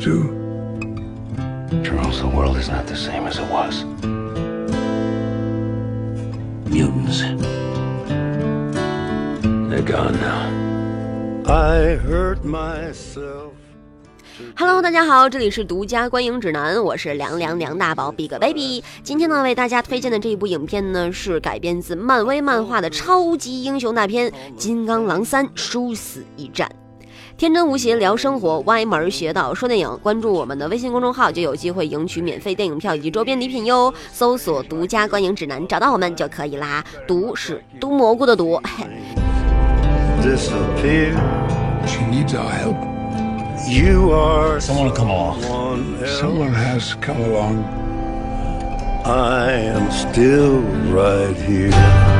do? Charles, the world is not the same as it was. Mutants. They're gone now. I hurt myself. Hello，大家好，这里是独家观影指南，我是凉凉梁大宝 Big Baby。今天呢，为大家推荐的这一部影片呢，是改编自漫威漫画的超级英雄大片《金刚狼三：殊死一战》。天真无邪聊生活，歪门邪道说电影。关注我们的微信公众号，就有机会赢取免费电影票以及周边礼品哟。搜索“独家观影指南”，找到我们就可以啦。毒是毒蘑菇的毒。Disappear. She needs our help. You are Someone will come along. Someone has come along. I am still right here.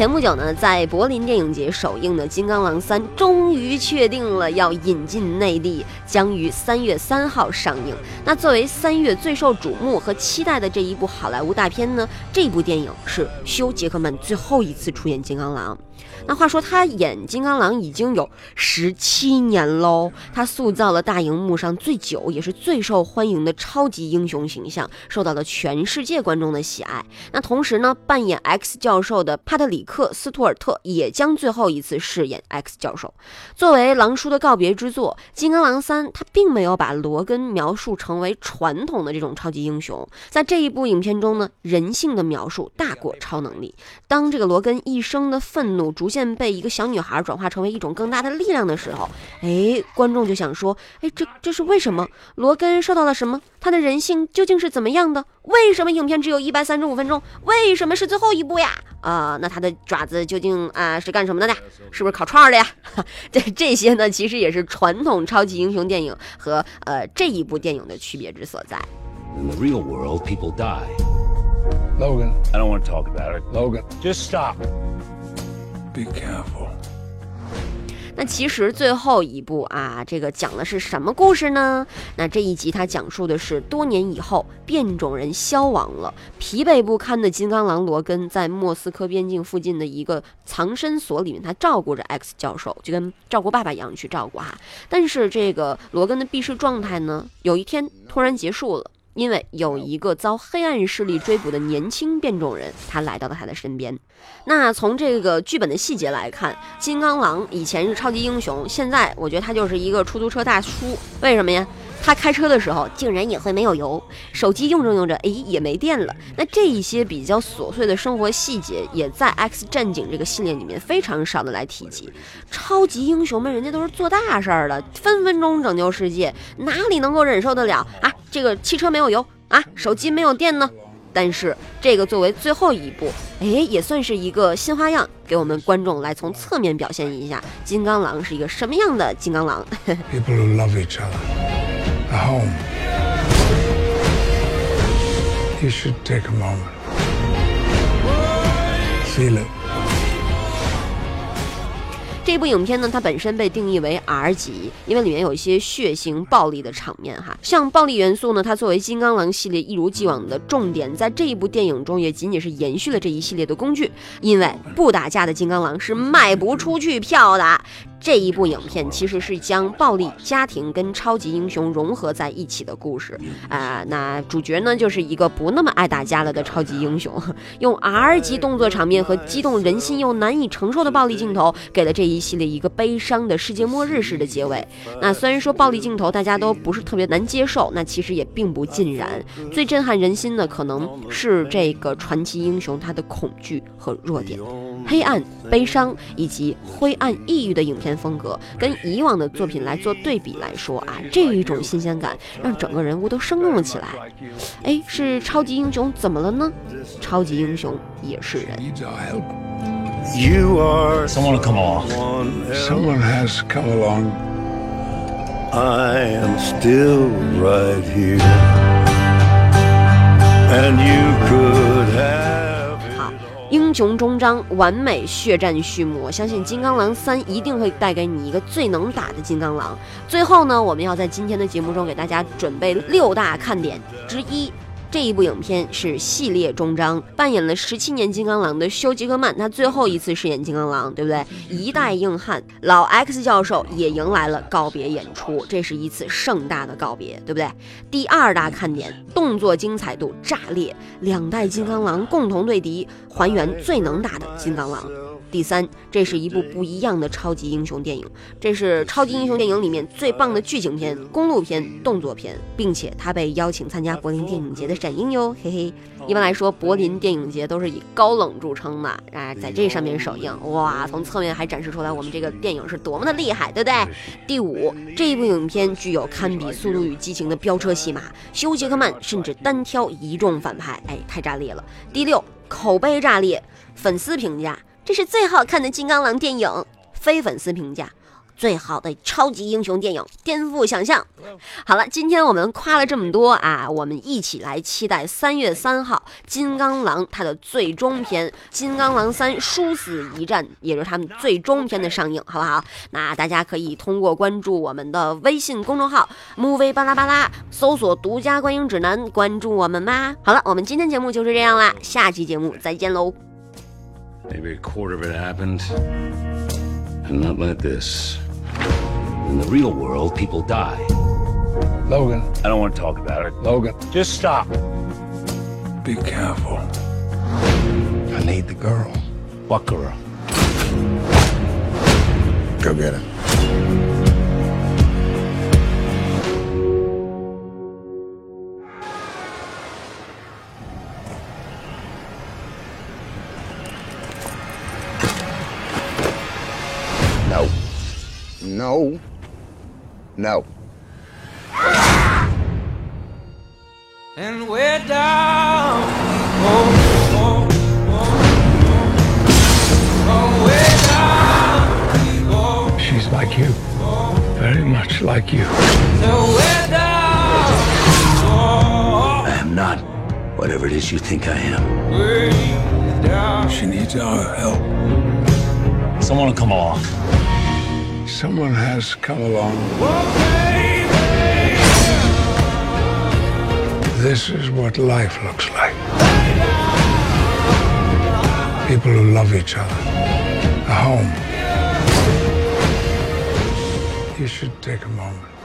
前不久呢，在柏林电影节首映的《金刚狼三》终于确定了要引进内地，将于三月三号上映。那作为三月最受瞩目和期待的这一部好莱坞大片呢，这部电影是休·杰克曼最后一次出演金刚狼。那话说他演金刚狼已经有十七年喽，他塑造了大荧幕上最久也是最受欢迎的超级英雄形象，受到了全世界观众的喜爱。那同时呢，扮演 X 教授的帕特里· 克斯图尔特也将最后一次饰演 X 教授。作为狼叔的告别之作，《金刚狼三》他并没有把罗根描述成为传统的这种超级英雄，在这一部影片中呢，人性的描述大过超能力。当这个罗根一生的愤怒逐渐被一个小女孩转化成为一种更大的力量的时候，哎，观众就想说，哎，这这是为什么？罗根受到了什么？他的人性究竟是怎么样的？为什么影片只有一百三十五分钟？为什么是最后一部呀？啊、那他的爪子究竟啊、是干什么的呢？是不是烤串儿的呀？这这些呢，其实也是传统超级英雄电影和呃这一部电影的区别之所在。In the real world, people die. Logan, I don't want to talk about it. Logan, Just stop. be careful. 那其实最后一部啊，这个讲的是什么故事呢？那这一集它讲述的是多年以后，变种人消亡了，疲惫不堪的金刚狼罗根在莫斯科边境附近的一个藏身所里面，他照顾着 X 教授，就跟照顾爸爸一样去照顾哈。但是这个罗根的避世状态呢，有一天突然结束了。因为有一个遭黑暗势力追捕的年轻变种人，他来到了他的身边。那从这个剧本的细节来看，金刚狼以前是超级英雄，现在我觉得他就是一个出租车大叔。为什么呀？他开车的时候竟然也会没有油，手机用着用着，哎，也没电了。那这一些比较琐碎的生活细节，也在《X 战警》这个系列里面非常少的来提及。超级英雄们，人家都是做大事儿的，分分钟拯救世界，哪里能够忍受得了啊？这个汽车没有油啊，手机没有电呢？但是这个作为最后一步，哎，也算是一个新花样，给我们观众来从侧面表现一下金刚狼是一个什么样的金刚狼。People who love each other. Home. You should take a moment. Feel it. 这部影片呢，它本身被定义为 R 级，因为里面有一些血腥、暴力的场面哈。像暴力元素呢，它作为金刚狼系列一如既往的重点，在这一部电影中也仅仅是延续了这一系列的工具。因为不打架的金刚狼是卖不出去票的。这一部影片其实是将暴力、家庭跟超级英雄融合在一起的故事啊、那主角呢，就是一个不那么爱打架了的超级英雄，用 R 级动作场面和激动人心又难以承受的暴力镜头，给了这一系列一个悲伤的世界末日式的结尾。那虽然说暴力镜头大家都不是特别难接受，那其实也并不尽然。最震撼人心的可能是这个传奇英雄他的恐惧和弱点。黑暗、悲伤以及灰暗、抑郁的影片风格，跟以往的作品来做对比来说啊，这一种新鲜感让整个人物都生动了起来。哎，是超级英雄怎么了呢？超级英雄也是人。You are Someone will come along. Someone has come along. I am still right here. And you could 英雄终章，完美血战序幕。我相信《金刚狼三》一定会带给你一个最能打的金刚狼。最后呢，我们要在今天的节目中给大家准备六大看点之一。这一部影片是系列终章，扮演了十七年金刚狼的休·杰克曼，他最后一次饰演金刚狼，对不对？一代硬汉老 X 教授也迎来了告别演出，这是一次盛大的告别，对不对？第二大看点，动作精彩度炸裂，两代金刚狼共同对敌，还原最能打的金刚狼。第三，这是一部不一样的超级英雄电影，这是超级英雄电影里面最棒的剧情片、公路片、动作片，并且它被邀请参加柏林电影节的展映哟，嘿嘿。一般来说，柏林电影节都是以高冷著称的，啊，在这上面首映，哇，从侧面还展示出来我们这个电影是多么的厉害，对不对？第五，这一部影片具有堪比《速度与激情》的飙车戏码，休·杰克曼甚至单挑一众反派，哎，太炸裂了。第六，口碑炸裂，粉丝评价。这是最好看的金刚狼电影，非粉丝评价最好的超级英雄电影，颠覆想象。好了，今天我们夸了这么多啊，我们一起来期待三月三号金刚狼它的最终篇《金刚狼三：殊死一战》，也就是他们最终篇的上映，好不好？那大家可以通过关注我们的微信公众号 “movie 巴拉巴拉”，搜索“独家观影指南”，关注我们吧。好了，我们今天节目就是这样啦，下期节目再见喽。Maybe a quarter of it happened. And not like this. In the real world, people die. Logan, I don't want to talk about it. Logan, Just stop. be careful. I need the girl. What girl? Go get her. No. No. No. And we're down. Oh, down. She's like you. Very much like you. so we're down. I am not whatever it is you think I am. we're. She needs our help. Someone will come along. Someone has come along. This is what life looks like. People who love each other. A home. You should take a moment.